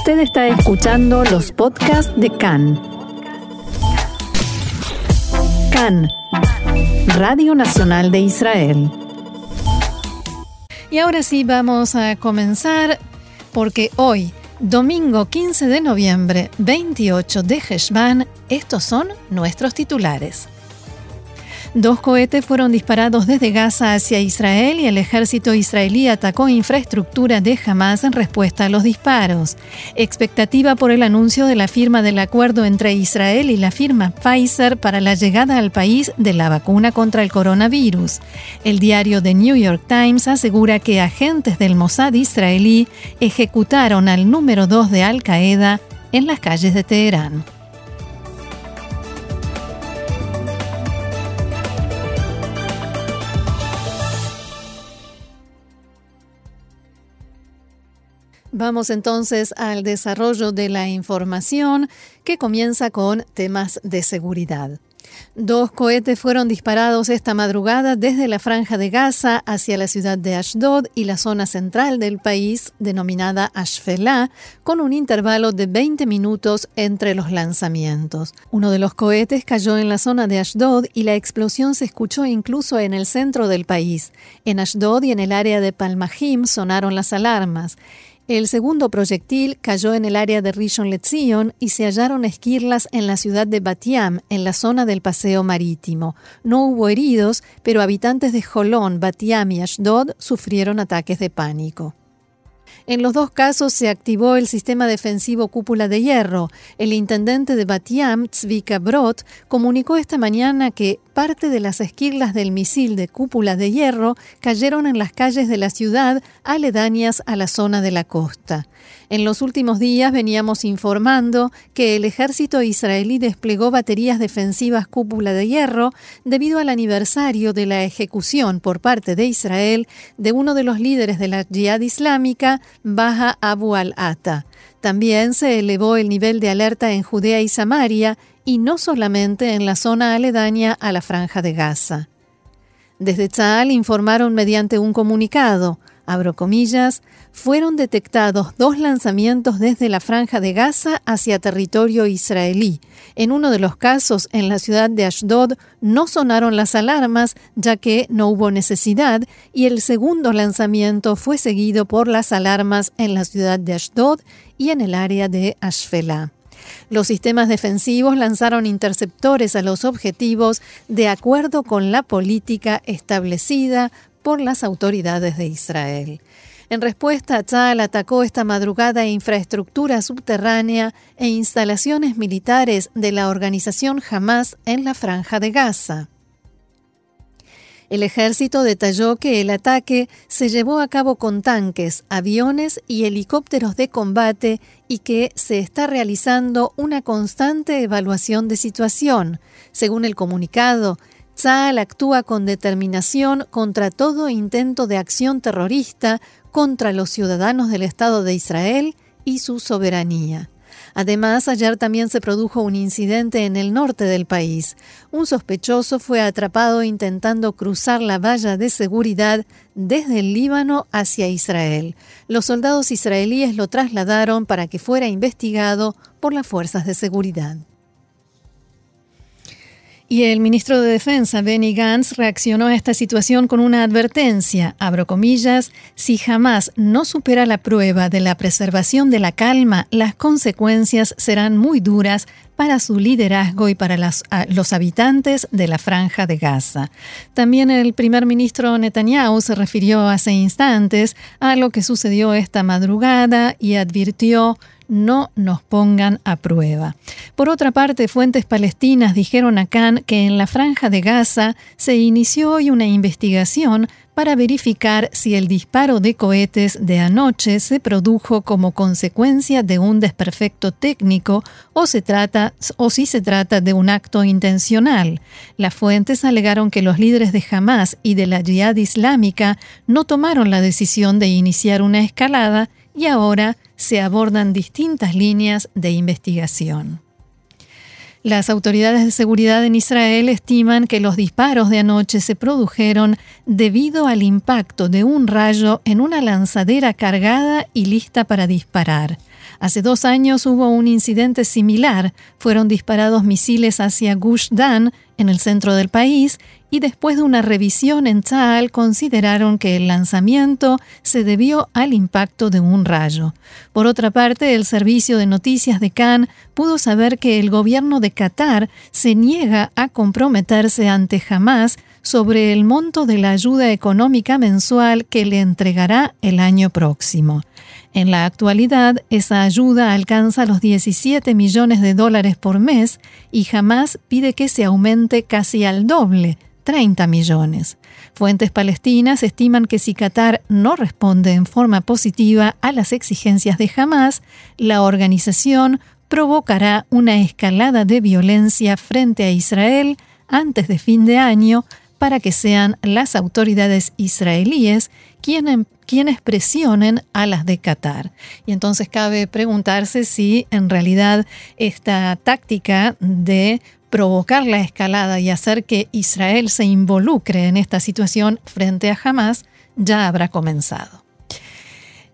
Usted está escuchando los podcasts de CAN. CAN, Radio Nacional de Israel. Y ahora sí vamos a comenzar porque hoy, domingo 15 de noviembre, 28 de Heshvan, estos son nuestros titulares. Dos cohetes fueron disparados desde Gaza hacia Israel y el ejército israelí atacó infraestructura de Hamas en respuesta a los disparos. Expectativa por el anuncio de la firma del acuerdo entre Israel y la firma Pfizer para la llegada al país de la vacuna contra el coronavirus. El diario The New York Times asegura que agentes del Mossad israelí ejecutaron al número 2 de Al Qaeda en las calles de Teherán. Vamos entonces al desarrollo de la información que comienza con temas de seguridad. Dos cohetes fueron disparados esta madrugada desde la franja de Gaza hacia la ciudad de Ashdod y la zona central del país, denominada Ashfelá, con un intervalo de 20 minutos entre los lanzamientos. Uno de los cohetes cayó en la zona de Ashdod y la explosión se escuchó incluso en el centro del país. En Ashdod y en el área de Palmahim sonaron las alarmas. El segundo proyectil cayó en el área de Rishon LeZion y se hallaron esquirlas en la ciudad de Batiam, en la zona del paseo marítimo. No hubo heridos, pero habitantes de Jolón, Batiam y Ashdod sufrieron ataques de pánico. En los dos casos se activó el sistema defensivo cúpula de hierro. El intendente de Batiam, Tzvika Brot, comunicó esta mañana que parte de las esquirlas del misil de cúpula de hierro cayeron en las calles de la ciudad aledañas a la zona de la costa. En los últimos días veníamos informando que el ejército israelí desplegó baterías defensivas cúpula de hierro debido al aniversario de la ejecución por parte de Israel de uno de los líderes de la Jihad Islámica, Baha Abu al-Ata. También se elevó el nivel de alerta en Judea y Samaria y no solamente en la zona aledaña a la franja de Gaza. Desde Tzal informaron mediante un comunicado, abro comillas, fueron detectados dos lanzamientos desde la franja de Gaza hacia territorio israelí. En uno de los casos, en la ciudad de Ashdod, no sonaron las alarmas ya que no hubo necesidad y el segundo lanzamiento fue seguido por las alarmas en la ciudad de Ashdod y en el área de Ashfelá. Los sistemas defensivos lanzaron interceptores a los objetivos de acuerdo con la política establecida por las autoridades de Israel. En respuesta, Tzal atacó esta madrugada infraestructura subterránea e instalaciones militares de la organización Hamas en la franja de Gaza. El ejército detalló que el ataque se llevó a cabo con tanques, aviones y helicópteros de combate y que se está realizando una constante evaluación de situación. Según el comunicado, Tzal actúa con determinación contra todo intento de acción terrorista contra los ciudadanos del Estado de Israel y su soberanía. Además, ayer también se produjo un incidente en el norte del país. Un sospechoso fue atrapado intentando cruzar la valla de seguridad desde el Líbano hacia Israel. Los soldados israelíes lo trasladaron para que fuera investigado por las fuerzas de seguridad. Y el ministro de Defensa, Benny Gantz, reaccionó a esta situación con una advertencia, abro comillas, si jamás no supera la prueba de la preservación de la calma, las consecuencias serán muy duras para su liderazgo y para los habitantes de la franja de Gaza. También el primer ministro Netanyahu se refirió hace instantes a lo que sucedió esta madrugada y advirtió no nos pongan a prueba. Por otra parte, fuentes palestinas dijeron a Khan que en la franja de Gaza se inició hoy una investigación para verificar si el disparo de cohetes de anoche se produjo como consecuencia de un desperfecto técnico o, se trata, o si se trata de un acto intencional. Las fuentes alegaron que los líderes de Hamas y de la Jihad Islámica no tomaron la decisión de iniciar una escalada y ahora se abordan distintas líneas de investigación. Las autoridades de seguridad en Israel estiman que los disparos de anoche se produjeron debido al impacto de un rayo en una lanzadera cargada y lista para disparar. Hace dos años hubo un incidente similar. Fueron disparados misiles hacia Gush Dan, en el centro del país, y después de una revisión en Tzal consideraron que el lanzamiento se debió al impacto de un rayo. Por otra parte, el servicio de noticias de Cannes pudo saber que el gobierno de Qatar se niega a comprometerse ante Hamas sobre el monto de la ayuda económica mensual que le entregará el año próximo. En la actualidad, esa ayuda alcanza los 17 millones de dólares por mes y jamás pide que se aumente casi al doble, 30 millones. Fuentes palestinas estiman que si Qatar no responde en forma positiva a las exigencias de Hamas, la organización provocará una escalada de violencia frente a Israel antes de fin de año para que sean las autoridades israelíes quienes, quienes presionen a las de Qatar. Y entonces cabe preguntarse si en realidad esta táctica de provocar la escalada y hacer que Israel se involucre en esta situación frente a Hamas ya habrá comenzado.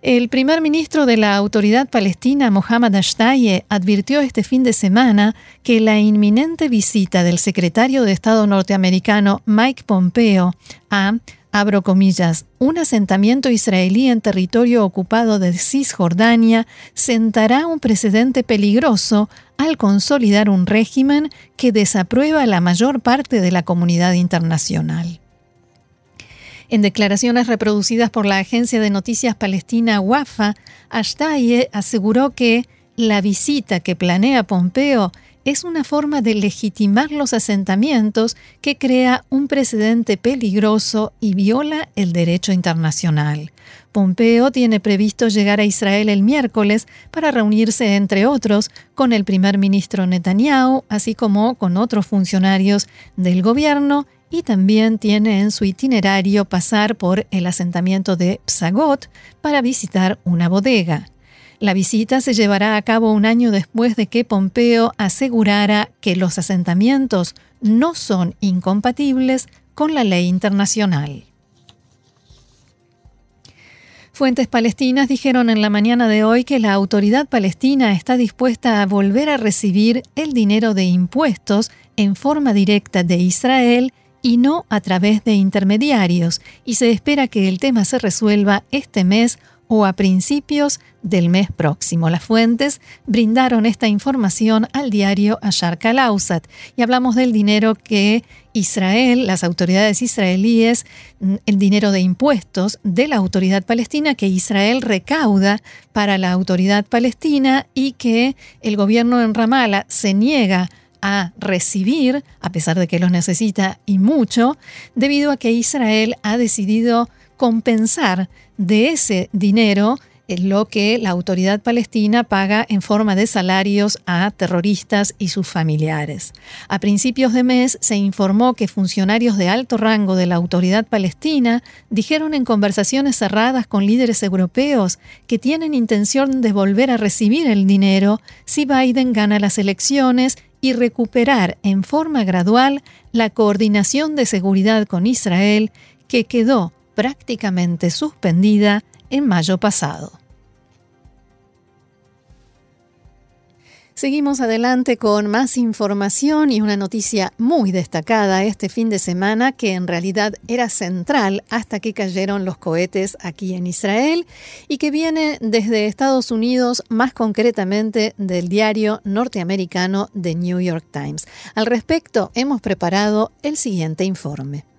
El primer ministro de la autoridad palestina, Mohammad Ashtaye, advirtió este fin de semana que la inminente visita del secretario de Estado norteamericano Mike Pompeo a, abro comillas, un asentamiento israelí en territorio ocupado de Cisjordania sentará un precedente peligroso al consolidar un régimen que desaprueba la mayor parte de la comunidad internacional. En declaraciones reproducidas por la agencia de noticias palestina WAFA, Ashtaye aseguró que la visita que planea Pompeo es una forma de legitimar los asentamientos que crea un precedente peligroso y viola el derecho internacional. Pompeo tiene previsto llegar a Israel el miércoles para reunirse, entre otros, con el primer ministro Netanyahu, así como con otros funcionarios del gobierno y también tiene en su itinerario pasar por el asentamiento de Psagot para visitar una bodega. La visita se llevará a cabo un año después de que Pompeo asegurara que los asentamientos no son incompatibles con la ley internacional. Fuentes palestinas dijeron en la mañana de hoy que la autoridad palestina está dispuesta a volver a recibir el dinero de impuestos en forma directa de Israel y no a través de intermediarios, y se espera que el tema se resuelva este mes o a principios del mes próximo. Las fuentes brindaron esta información al diario Ashar Kalausat y hablamos del dinero que Israel, las autoridades israelíes, mm, el dinero de impuestos de la autoridad palestina que Israel recauda para la autoridad palestina y que el gobierno en Ramallah se niega a recibir, a pesar de que los necesita y mucho, debido a que Israel ha decidido compensar de ese dinero lo que la autoridad palestina paga en forma de salarios a terroristas y sus familiares. A principios de mes se informó que funcionarios de alto rango de la autoridad palestina dijeron en conversaciones cerradas con líderes europeos que tienen intención de volver a recibir el dinero si Biden gana las elecciones y recuperar en forma gradual la coordinación de seguridad con Israel que quedó prácticamente suspendida en mayo pasado. Seguimos adelante con más información y una noticia muy destacada este fin de semana que en realidad era central hasta que cayeron los cohetes aquí en Israel y que viene desde Estados Unidos, más concretamente del diario norteamericano The New York Times. Al respecto, hemos preparado el siguiente informe.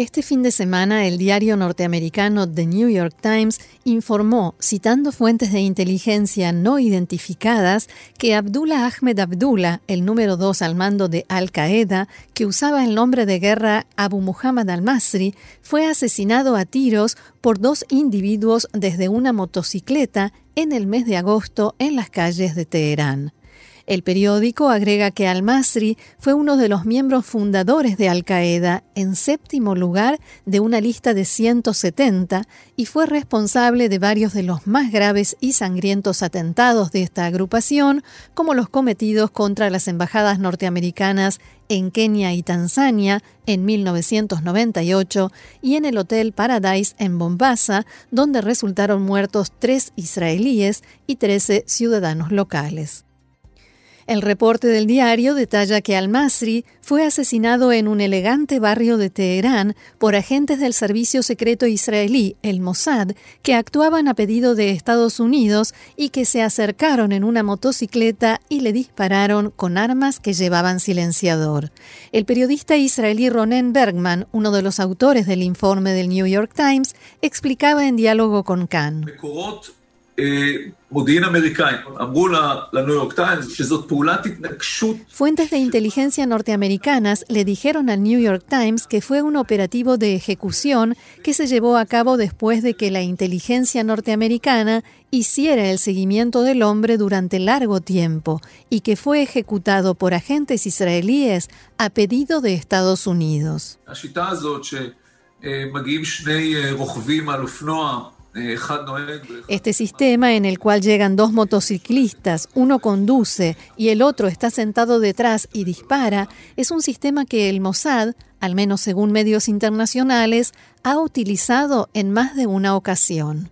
Este fin de semana, el diario norteamericano The New York Times informó, citando fuentes de inteligencia no identificadas, que Abdullah Ahmed Abdullah, el número dos al mando de Al Qaeda, que usaba el nombre de guerra Abu Muhammad al-Masri, fue asesinado a tiros por dos individuos desde una motocicleta en el mes de agosto en las calles de Teherán. El periódico agrega que al-Masri fue uno de los miembros fundadores de Al-Qaeda, en séptimo lugar de una lista de 170, y fue responsable de varios de los más graves y sangrientos atentados de esta agrupación, como los cometidos contra las embajadas norteamericanas en Kenia y Tanzania en 1998 y en el Hotel Paradise en Mombasa, donde resultaron muertos tres israelíes y trece ciudadanos locales. El reporte del diario detalla que al-Masri fue asesinado en un elegante barrio de Teherán por agentes del servicio secreto israelí, el Mossad, que actuaban a pedido de Estados Unidos y que se acercaron en una motocicleta y le dispararon con armas que llevaban silenciador. El periodista israelí Ronen Bergman, uno de los autores del informe del New York Times, explicaba en diálogo con Khan. Fuentes de inteligencia norteamericanas le dijeron al New York Times que fue un operativo de ejecución que se llevó a cabo después de que la inteligencia norteamericana hiciera el seguimiento del hombre durante largo tiempo y que fue ejecutado por agentes israelíes a pedido de Estados Unidos. Este sistema en el cual llegan dos motociclistas, uno conduce y el otro está sentado detrás y dispara, es un sistema que el Mossad, al menos según medios internacionales, ha utilizado en más de una ocasión.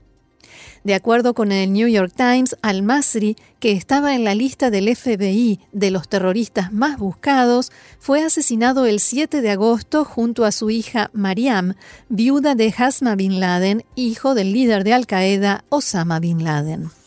De acuerdo con el New York Times, al-Masri, que estaba en la lista del FBI de los terroristas más buscados, fue asesinado el 7 de agosto junto a su hija Mariam, viuda de Hasma bin Laden, hijo del líder de Al-Qaeda Osama bin Laden.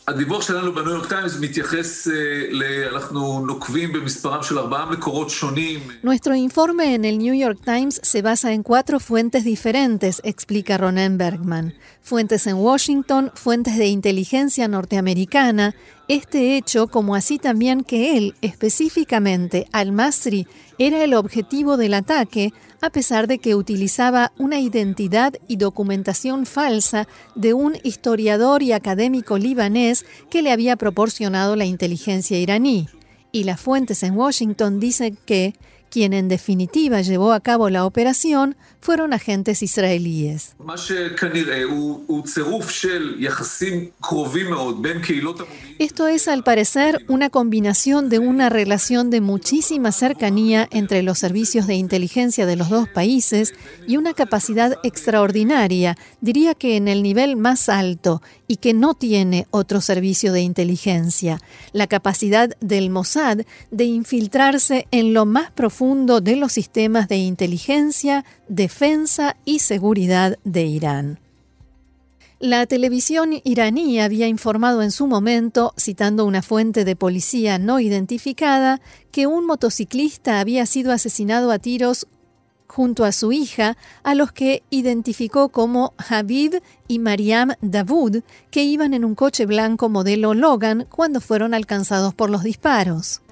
Nuestro informe en el New York Times se basa en cuatro fuentes diferentes, explica Ronen Bergman. Fuentes en Washington, fuentes de inteligencia norteamericana, este hecho, como así también que él, específicamente al-Masri, era el objetivo del ataque, a pesar de que utilizaba una identidad y documentación falsa de un historiador y académico libanés que le había proporcionado la inteligencia iraní. Y las fuentes en Washington dicen que quien en definitiva llevó a cabo la operación fueron agentes israelíes. Esto es, al parecer, una combinación de una relación de muchísima cercanía entre los servicios de inteligencia de los dos países y una capacidad extraordinaria, diría que en el nivel más alto, y que no tiene otro servicio de inteligencia, la capacidad del Mossad de infiltrarse en lo más profundo de los sistemas de inteligencia, de defensa y seguridad de Irán. La televisión iraní había informado en su momento, citando una fuente de policía no identificada, que un motociclista había sido asesinado a tiros junto a su hija, a los que identificó como Habib y Mariam Davud, que iban en un coche blanco modelo Logan cuando fueron alcanzados por los disparos.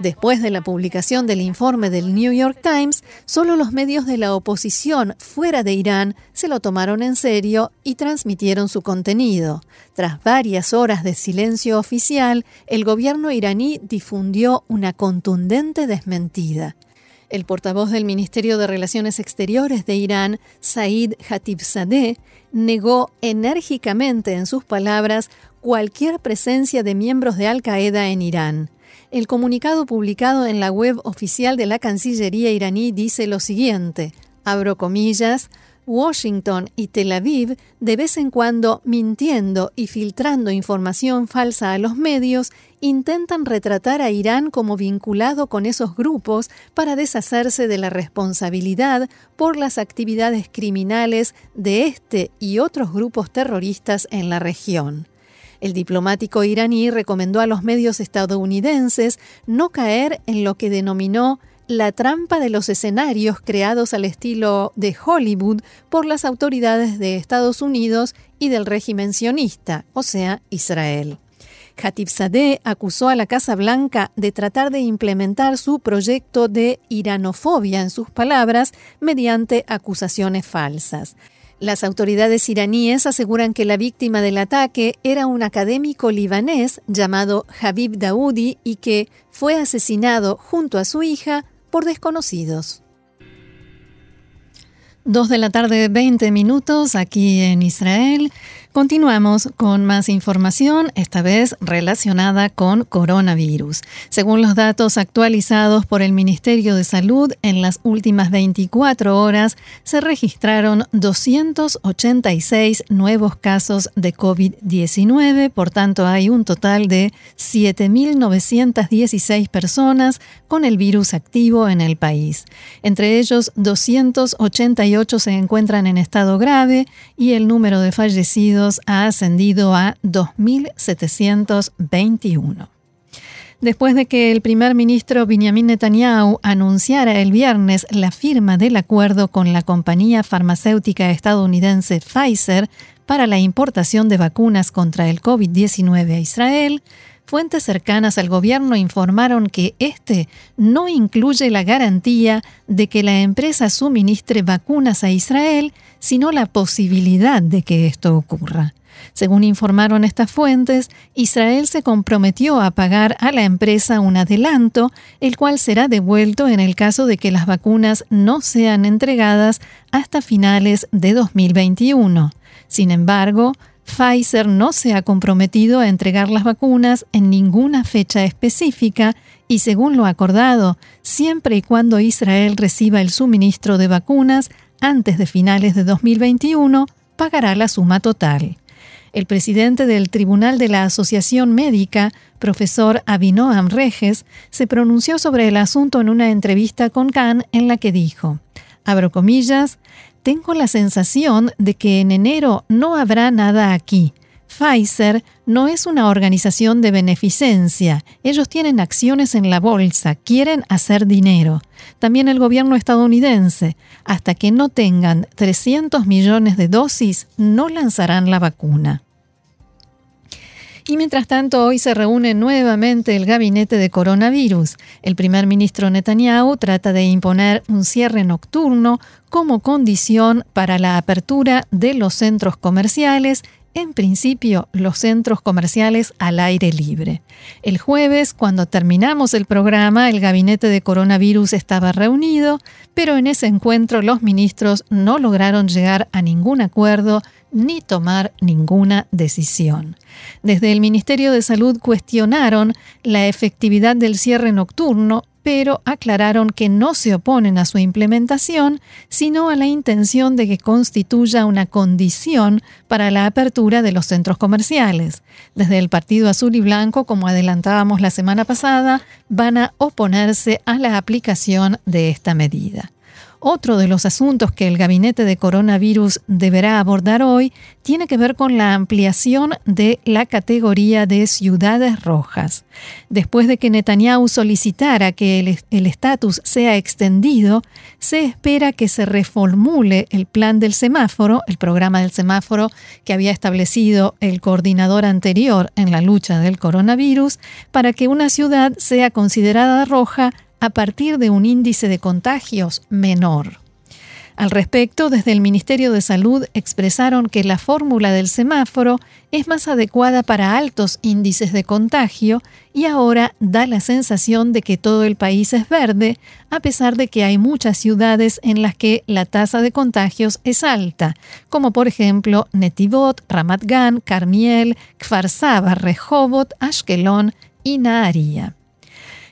Después de la publicación del informe del New York Times, solo los medios de la oposición fuera de Irán se lo tomaron en serio y transmitieron su contenido. Tras varias horas de silencio oficial, el gobierno iraní difundió una contundente desmentida. El portavoz del Ministerio de Relaciones Exteriores de Irán, Said Hatibzadeh, negó enérgicamente en sus palabras cualquier presencia de miembros de Al Qaeda en Irán. El comunicado publicado en la web oficial de la Cancillería iraní dice lo siguiente, abro comillas, Washington y Tel Aviv, de vez en cuando mintiendo y filtrando información falsa a los medios, intentan retratar a Irán como vinculado con esos grupos para deshacerse de la responsabilidad por las actividades criminales de este y otros grupos terroristas en la región. El diplomático iraní recomendó a los medios estadounidenses no caer en lo que denominó la trampa de los escenarios creados al estilo de Hollywood por las autoridades de Estados Unidos y del régimen sionista, o sea, Israel. Sadeh acusó a la Casa Blanca de tratar de implementar su proyecto de iranofobia, en sus palabras, mediante acusaciones falsas. Las autoridades iraníes aseguran que la víctima del ataque era un académico libanés llamado Habib Daoudi y que fue asesinado junto a su hija por desconocidos. Dos de la tarde, 20 minutos aquí en Israel. Continuamos con más información, esta vez relacionada con coronavirus. Según los datos actualizados por el Ministerio de Salud, en las últimas 24 horas se registraron 286 nuevos casos de COVID-19, por tanto hay un total de 7.916 personas con el virus activo en el país. Entre ellos, 288 se encuentran en estado grave y el número de fallecidos ha ascendido a 2.721. Después de que el primer ministro Benjamin Netanyahu anunciara el viernes la firma del acuerdo con la compañía farmacéutica estadounidense Pfizer para la importación de vacunas contra el COVID-19 a Israel, Fuentes cercanas al gobierno informaron que este no incluye la garantía de que la empresa suministre vacunas a Israel, sino la posibilidad de que esto ocurra. Según informaron estas fuentes, Israel se comprometió a pagar a la empresa un adelanto, el cual será devuelto en el caso de que las vacunas no sean entregadas hasta finales de 2021. Sin embargo, Pfizer no se ha comprometido a entregar las vacunas en ninguna fecha específica y según lo acordado, siempre y cuando Israel reciba el suministro de vacunas antes de finales de 2021, pagará la suma total. El presidente del Tribunal de la Asociación Médica, profesor Abinoam Reges, se pronunció sobre el asunto en una entrevista con Khan en la que dijo, abro comillas, tengo la sensación de que en enero no habrá nada aquí. Pfizer no es una organización de beneficencia. Ellos tienen acciones en la bolsa, quieren hacer dinero. También el gobierno estadounidense. Hasta que no tengan 300 millones de dosis, no lanzarán la vacuna. Y mientras tanto, hoy se reúne nuevamente el gabinete de coronavirus. El primer ministro Netanyahu trata de imponer un cierre nocturno como condición para la apertura de los centros comerciales en principio, los centros comerciales al aire libre. El jueves, cuando terminamos el programa, el gabinete de coronavirus estaba reunido, pero en ese encuentro los ministros no lograron llegar a ningún acuerdo ni tomar ninguna decisión. Desde el Ministerio de Salud cuestionaron la efectividad del cierre nocturno pero aclararon que no se oponen a su implementación, sino a la intención de que constituya una condición para la apertura de los centros comerciales. Desde el Partido Azul y Blanco, como adelantábamos la semana pasada, van a oponerse a la aplicación de esta medida. Otro de los asuntos que el gabinete de coronavirus deberá abordar hoy tiene que ver con la ampliación de la categoría de ciudades rojas. Después de que Netanyahu solicitara que el estatus sea extendido, se espera que se reformule el plan del semáforo, el programa del semáforo que había establecido el coordinador anterior en la lucha del coronavirus, para que una ciudad sea considerada roja a partir de un índice de contagios menor. Al respecto, desde el Ministerio de Salud expresaron que la fórmula del semáforo es más adecuada para altos índices de contagio y ahora da la sensación de que todo el país es verde, a pesar de que hay muchas ciudades en las que la tasa de contagios es alta, como por ejemplo Netivot, Ramat Gan, Carmiel, Kfar Saba, Rehovot, Ashkelon y Nahariya.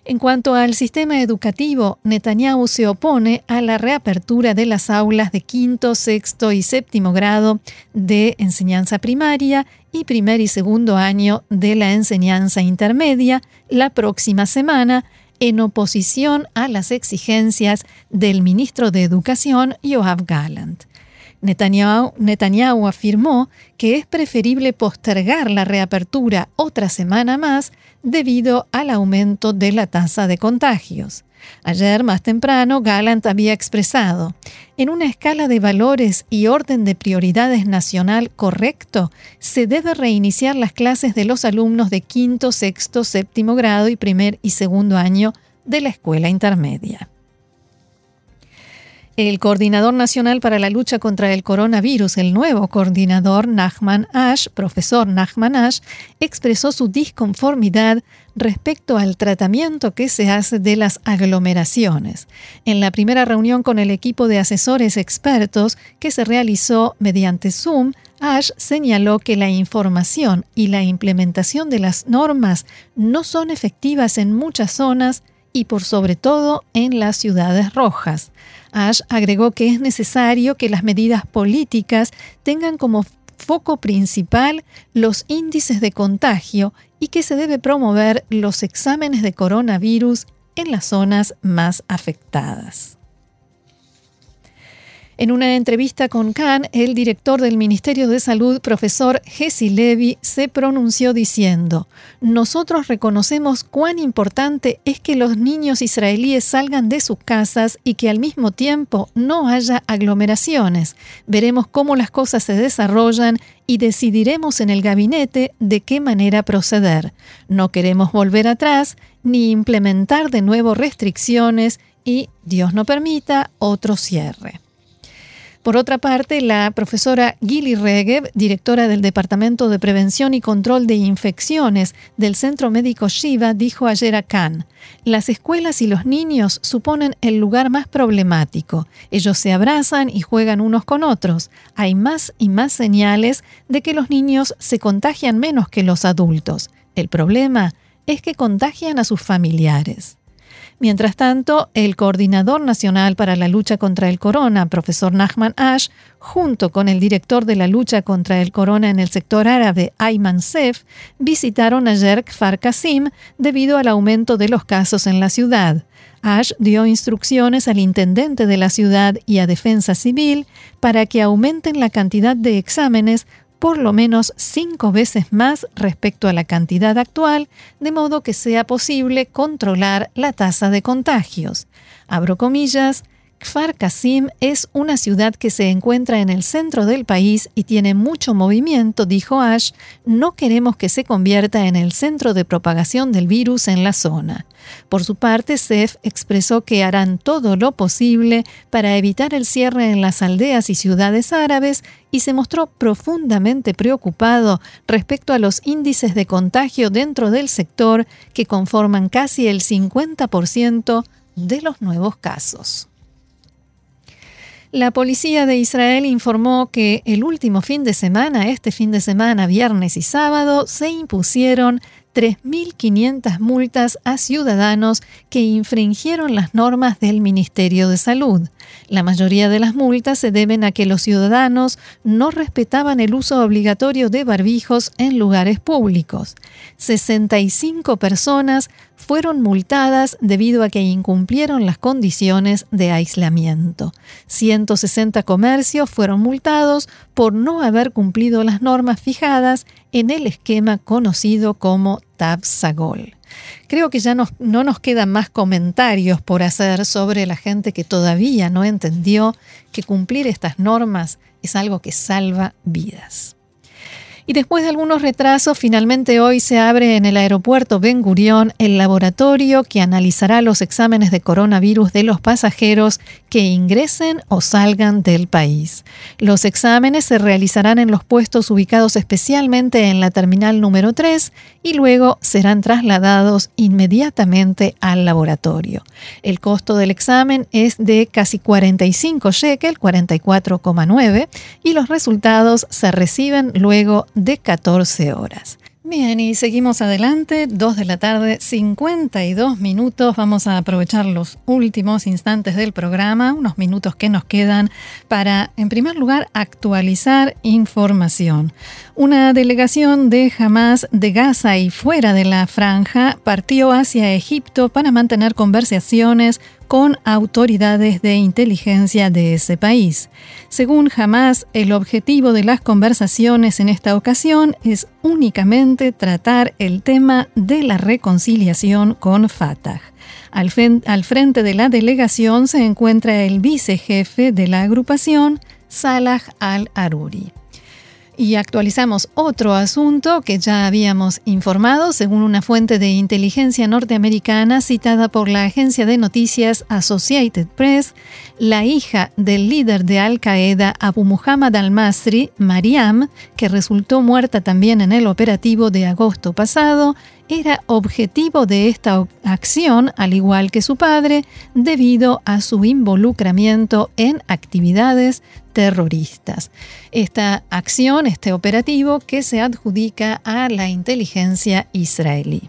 En cuanto al sistema educativo, Netanyahu se opone a la reapertura de las aulas de quinto, sexto y séptimo grado de enseñanza primaria y primer y segundo año de la enseñanza intermedia la próxima semana, en oposición a las exigencias del ministro de Educación, Yoav Gallant. Netanyahu, afirmó que es preferible postergar la reapertura otra semana más debido al aumento de la tasa de contagios. Ayer, más temprano, Gallant había expresado, en una escala de valores y orden de prioridades nacional correcto, se debe reiniciar las clases de los alumnos de quinto, sexto, séptimo grado y primer y segundo año de la escuela intermedia. El coordinador nacional para la lucha contra el coronavirus, el nuevo coordinador Nachman Ash, profesor Nachman Ash, expresó su disconformidad respecto al tratamiento que se hace de las aglomeraciones. En la primera reunión con el equipo de asesores expertos que se realizó mediante Zoom, Ash señaló que la información y la implementación de las normas no son efectivas en muchas zonas y por sobre todo en las ciudades rojas. Ash agregó que es necesario que las medidas políticas tengan como foco principal los índices de contagio y que se debe promover los exámenes de coronavirus en las zonas más afectadas. En una entrevista con Khan, el director del Ministerio de Salud, profesor Jesse Levy, se pronunció diciendo, Nosotros reconocemos cuán importante es que los niños israelíes salgan de sus casas y que al mismo tiempo no haya aglomeraciones. Veremos cómo las cosas se desarrollan y decidiremos en el gabinete de qué manera proceder. No queremos volver atrás ni implementar de nuevo restricciones y, Dios no permita, otro cierre. Por otra parte, la profesora Gili Regev, directora del Departamento de Prevención y Control de Infecciones del Centro Médico Shiva, dijo ayer a Khan, las escuelas y los niños suponen el lugar más problemático. Ellos se abrazan y juegan unos con otros. Hay más y más señales de que los niños se contagian menos que los adultos. El problema es que contagian a sus familiares. Mientras tanto, el coordinador nacional para la lucha contra el corona, profesor Nachman Ash, junto con el director de la lucha contra el corona en el sector árabe, Ayman Sef, visitaron ayer Kfar Qasim debido al aumento de los casos en la ciudad. Ash dio instrucciones al intendente de la ciudad y a Defensa Civil para que aumenten la cantidad de exámenes por lo menos cinco veces más respecto a la cantidad actual, de modo que sea posible controlar la tasa de contagios. Abro comillas, Kfar Qasim es una ciudad que se encuentra en el centro del país y tiene mucho movimiento, dijo Ash. No queremos que se convierta en el centro de propagación del virus en la zona. Por su parte, Sef expresó que harán todo lo posible para evitar el cierre en las aldeas y ciudades árabes y se mostró profundamente preocupado respecto a los índices de contagio dentro del sector que conforman casi el 50% de los nuevos casos. La policía de Israel informó que el último fin de semana, este fin de semana, viernes y sábado, se impusieron 3.500 multas a ciudadanos que infringieron las normas del Ministerio de Salud. La mayoría de las multas se deben a que los ciudadanos no respetaban el uso obligatorio de barbijos en lugares públicos. 65 personas fueron multadas debido a que incumplieron las condiciones de aislamiento. 160 comercios fueron multados por no haber cumplido las normas fijadas en el esquema conocido como Tabsagol. Creo que ya no nos quedan más comentarios por hacer sobre la gente que todavía no entendió que cumplir estas normas es algo que salva vidas. Y después de algunos retrasos, finalmente hoy se abre en el aeropuerto Ben Gurión el laboratorio que analizará los exámenes de coronavirus de los pasajeros que ingresen o salgan del país. Los exámenes se realizarán en los puestos ubicados especialmente en la terminal número 3 y luego serán trasladados inmediatamente al laboratorio. El costo del examen es de casi 45 shekel, 44,9, y los resultados se reciben luego de 14 horas. Bien, y seguimos adelante, 2 de la tarde, 52 minutos. Vamos a aprovechar los últimos instantes del programa, unos minutos que nos quedan para, en primer lugar, actualizar información. Una delegación de Hamas de Gaza y fuera de la franja partió hacia Egipto para mantener conversaciones con autoridades de inteligencia de ese país. Según Hamas, el objetivo de las conversaciones en esta ocasión es únicamente tratar el tema de la reconciliación con Fatah. Al, frente de la delegación se encuentra el vicejefe de la agrupación, Salah al-Aruri. Y actualizamos otro asunto que ya habíamos informado, según una fuente de inteligencia norteamericana citada por la agencia de noticias Associated Press, la hija del líder de Al Qaeda, Abu Muhammad al-Masri, Mariam, que resultó muerta también en el operativo de agosto pasado, era objetivo de esta acción, al igual que su padre, debido a su involucramiento en actividades terroristas. Esta acción, este operativo, que se adjudica a la inteligencia israelí.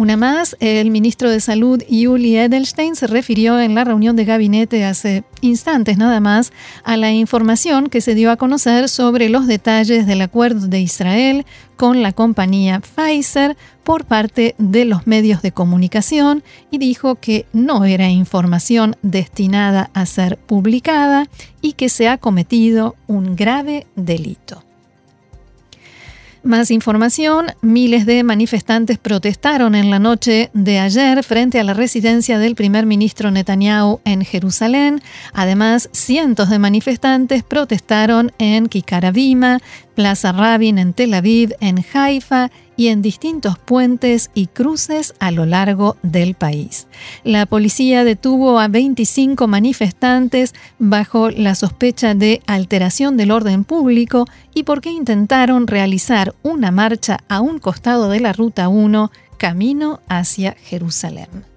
Una más, el ministro de Salud Yuli Edelstein se refirió en la reunión de gabinete hace instantes nada más a la información que se dio a conocer sobre los detalles del acuerdo de Israel con la compañía Pfizer por parte de los medios de comunicación y dijo que no era información destinada a ser publicada y que se ha cometido un grave delito. Más información, miles de manifestantes protestaron en la noche de ayer frente a la residencia del primer ministro Netanyahu en Jerusalén. Además, cientos de manifestantes protestaron en Kikarabima, Plaza Rabin en Tel Aviv, en Haifa y en distintos puentes y cruces a lo largo del país. La policía detuvo a 25 manifestantes bajo la sospecha de alteración del orden público y porque intentaron realizar una marcha a un costado de la Ruta 1 camino hacia Jerusalén.